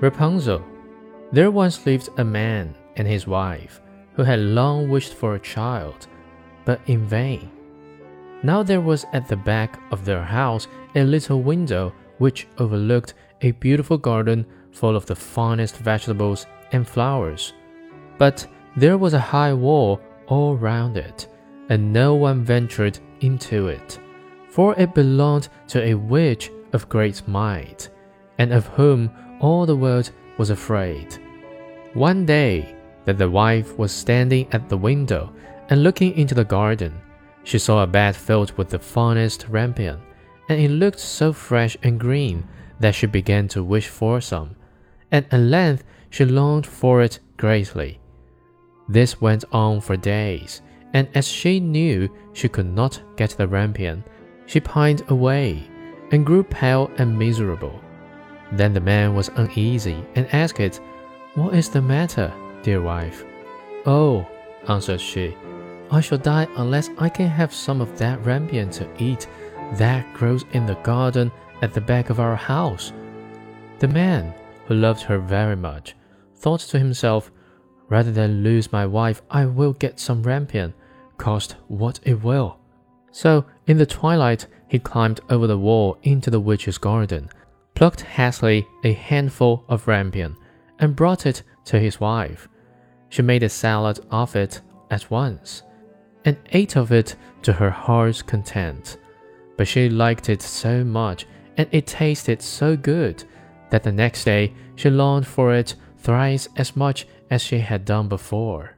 Rapunzel. There once lived a man and his wife who had long wished for a child, but in vain. Now there was at the back of their house a little window which overlooked a beautiful garden full of the finest vegetables and flowers. But there was a high wall all round it, and no one ventured into it, for it belonged to a witch of great might, and of whom all the world was afraid. One day, that the wife was standing at the window and looking into the garden, she saw a bed filled with the finest rampion, and it looked so fresh and green that she began to wish for some, and at length she longed for it greatly. This went on for days, and as she knew she could not get the rampion, she pined away and grew pale and miserable. Then the man was uneasy and asked, What is the matter, dear wife? Oh, answered she, I shall die unless I can have some of that rampion to eat that grows in the garden at the back of our house. The man, who loved her very much, thought to himself, Rather than lose my wife, I will get some rampion, cost what it will. So, in the twilight, he climbed over the wall into the witch's garden plucked hastily a handful of rampion and brought it to his wife. She made a salad of it at once and ate of it to her heart's content. But she liked it so much and it tasted so good that the next day she longed for it thrice as much as she had done before.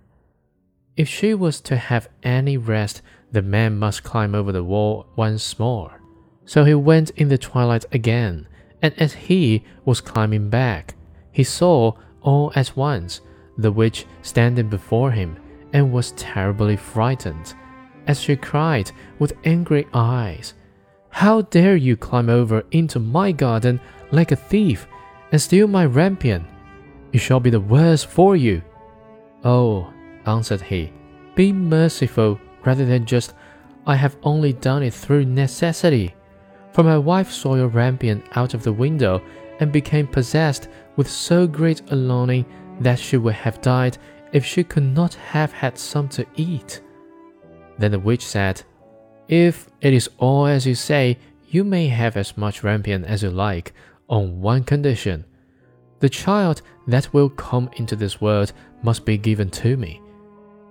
If she was to have any rest, the man must climb over the wall once more. So he went in the twilight again and as he was climbing back, he saw all at once the witch standing before him and was terribly frightened, as she cried with angry eyes, How dare you climb over into my garden like a thief and steal my rampion? It shall be the worse for you. Oh, answered he, be merciful rather than just, I have only done it through necessity for my wife saw your rampion out of the window and became possessed with so great a longing that she would have died if she could not have had some to eat. Then the witch said, If it is all as you say, you may have as much rampion as you like, on one condition. The child that will come into this world must be given to me.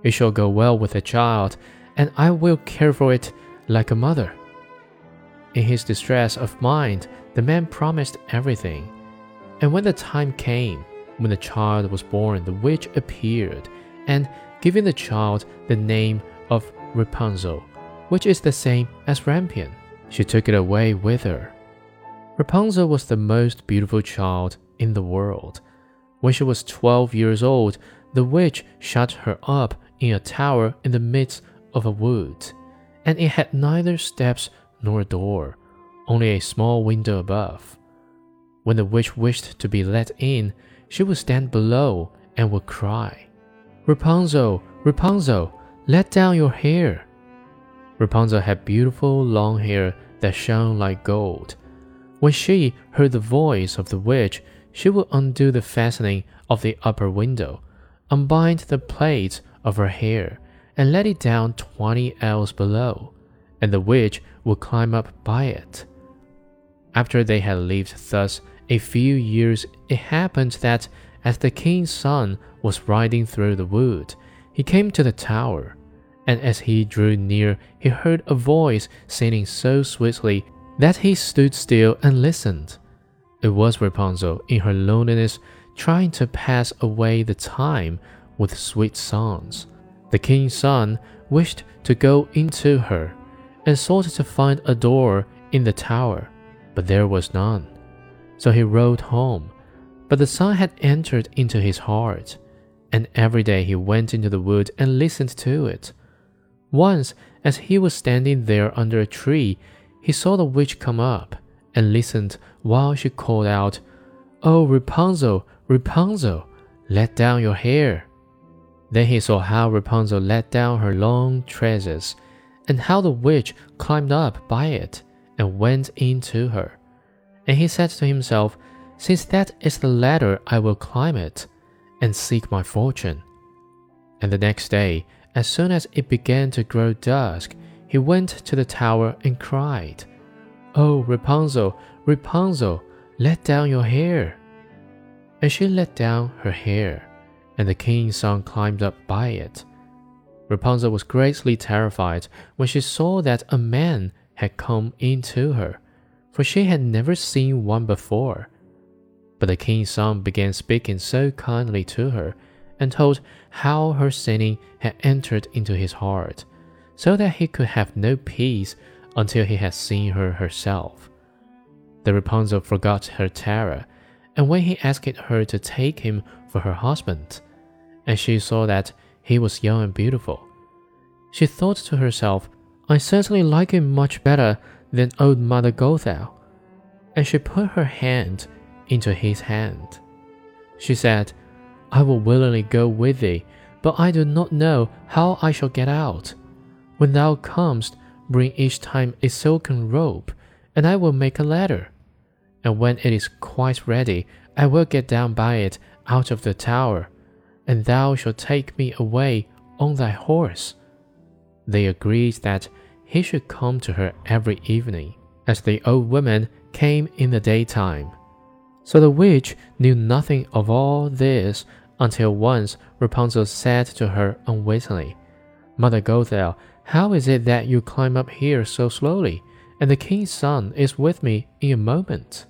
It shall go well with the child, and I will care for it like a mother. In his distress of mind, the man promised everything. And when the time came, when the child was born, the witch appeared, and giving the child the name of Rapunzel, which is the same as Rampion, she took it away with her. Rapunzel was the most beautiful child in the world. When she was twelve years old, the witch shut her up in a tower in the midst of a wood, and it had neither steps nor a door, only a small window above. When the witch wished to be let in, she would stand below and would cry, Rapunzel, Rapunzel, let down your hair. Rapunzel had beautiful long hair that shone like gold. When she heard the voice of the witch, she would undo the fastening of the upper window, unbind the plaits of her hair, and let it down twenty ells below and the witch would climb up by it. After they had lived thus a few years, it happened that as the king's son was riding through the wood, he came to the tower, and as he drew near, he heard a voice singing so sweetly that he stood still and listened. It was Rapunzel in her loneliness trying to pass away the time with sweet songs. The king's son wished to go into her and sought to find a door in the tower, but there was none. So he rode home, but the sun had entered into his heart, and every day he went into the wood and listened to it. Once, as he was standing there under a tree, he saw the witch come up and listened while she called out, Oh, Rapunzel, Rapunzel, let down your hair. Then he saw how Rapunzel let down her long tresses and how the witch climbed up by it and went in to her. And he said to himself, since that is the ladder, I will climb it and seek my fortune. And the next day, as soon as it began to grow dusk, he went to the tower and cried, Oh, Rapunzel, Rapunzel, let down your hair. And she let down her hair, and the king's son climbed up by it. Rapunzel was greatly terrified when she saw that a man had come in to her, for she had never seen one before. But the king's son began speaking so kindly to her and told how her sinning had entered into his heart, so that he could have no peace until he had seen her herself. The Rapunzel forgot her terror, and when he asked her to take him for her husband, and she saw that he was young and beautiful, she thought to herself, I certainly like him much better than old Mother Gothel. And she put her hand into his hand. She said, I will willingly go with thee, but I do not know how I shall get out. When thou comest, bring each time a silken rope, and I will make a ladder. And when it is quite ready, I will get down by it out of the tower, and thou shalt take me away on thy horse. They agreed that he should come to her every evening, as the old woman came in the daytime. So the witch knew nothing of all this until once Rapunzel said to her unwittingly, Mother Gothel, how is it that you climb up here so slowly, and the king's son is with me in a moment?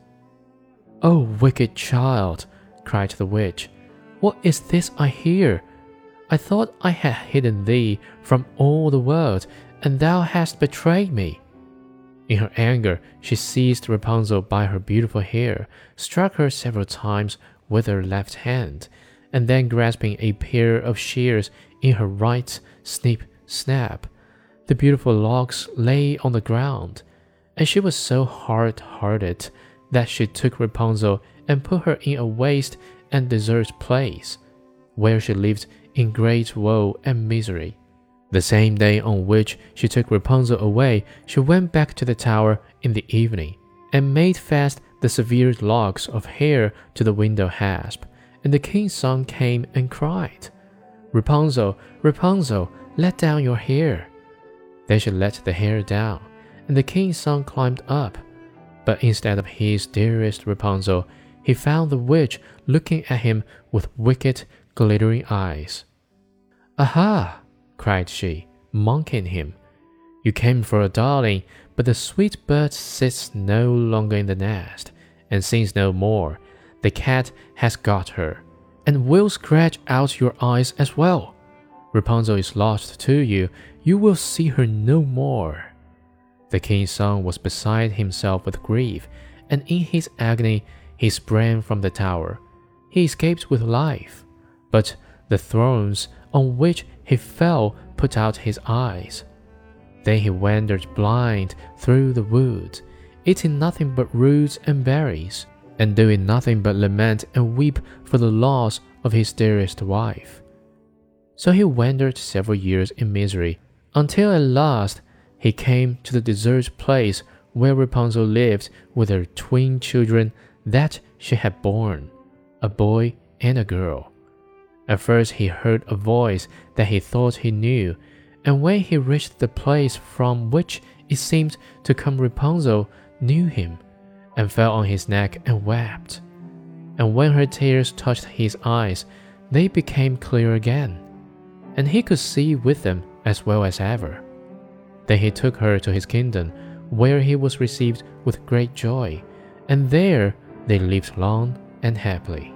Oh, wicked child, cried the witch, what is this I hear? I thought I had hidden thee from all the world, and thou hast betrayed me. In her anger, she seized Rapunzel by her beautiful hair, struck her several times with her left hand, and then grasping a pair of shears in her right, snip, snap. The beautiful locks lay on the ground, and she was so hard hearted that she took Rapunzel and put her in a waste and deserted place, where she lived in great woe and misery. The same day on which she took Rapunzel away, she went back to the tower in the evening, and made fast the severe locks of hair to the window hasp. And the king's son came and cried, Rapunzel, Rapunzel, let down your hair. Then she let the hair down, and the king's son climbed up. But instead of his dearest Rapunzel, he found the witch looking at him with wicked, glittering eyes. Aha! cried she, mocking him. You came for a darling, but the sweet bird sits no longer in the nest, and sings no more. The cat has got her, and will scratch out your eyes as well. Rapunzel is lost to you, you will see her no more. The king's son was beside himself with grief, and in his agony he sprang from the tower. He escaped with life, but the thrones on which he fell put out his eyes. Then he wandered blind through the woods, eating nothing but roots and berries, and doing nothing but lament and weep for the loss of his dearest wife. So he wandered several years in misery, until at last he came to the deserted place where Rapunzel lived with her twin children that she had borne, a boy and a girl. At first, he heard a voice that he thought he knew, and when he reached the place from which it seemed to come, Rapunzel knew him, and fell on his neck and wept. And when her tears touched his eyes, they became clear again, and he could see with them as well as ever. Then he took her to his kingdom, where he was received with great joy, and there they lived long and happily.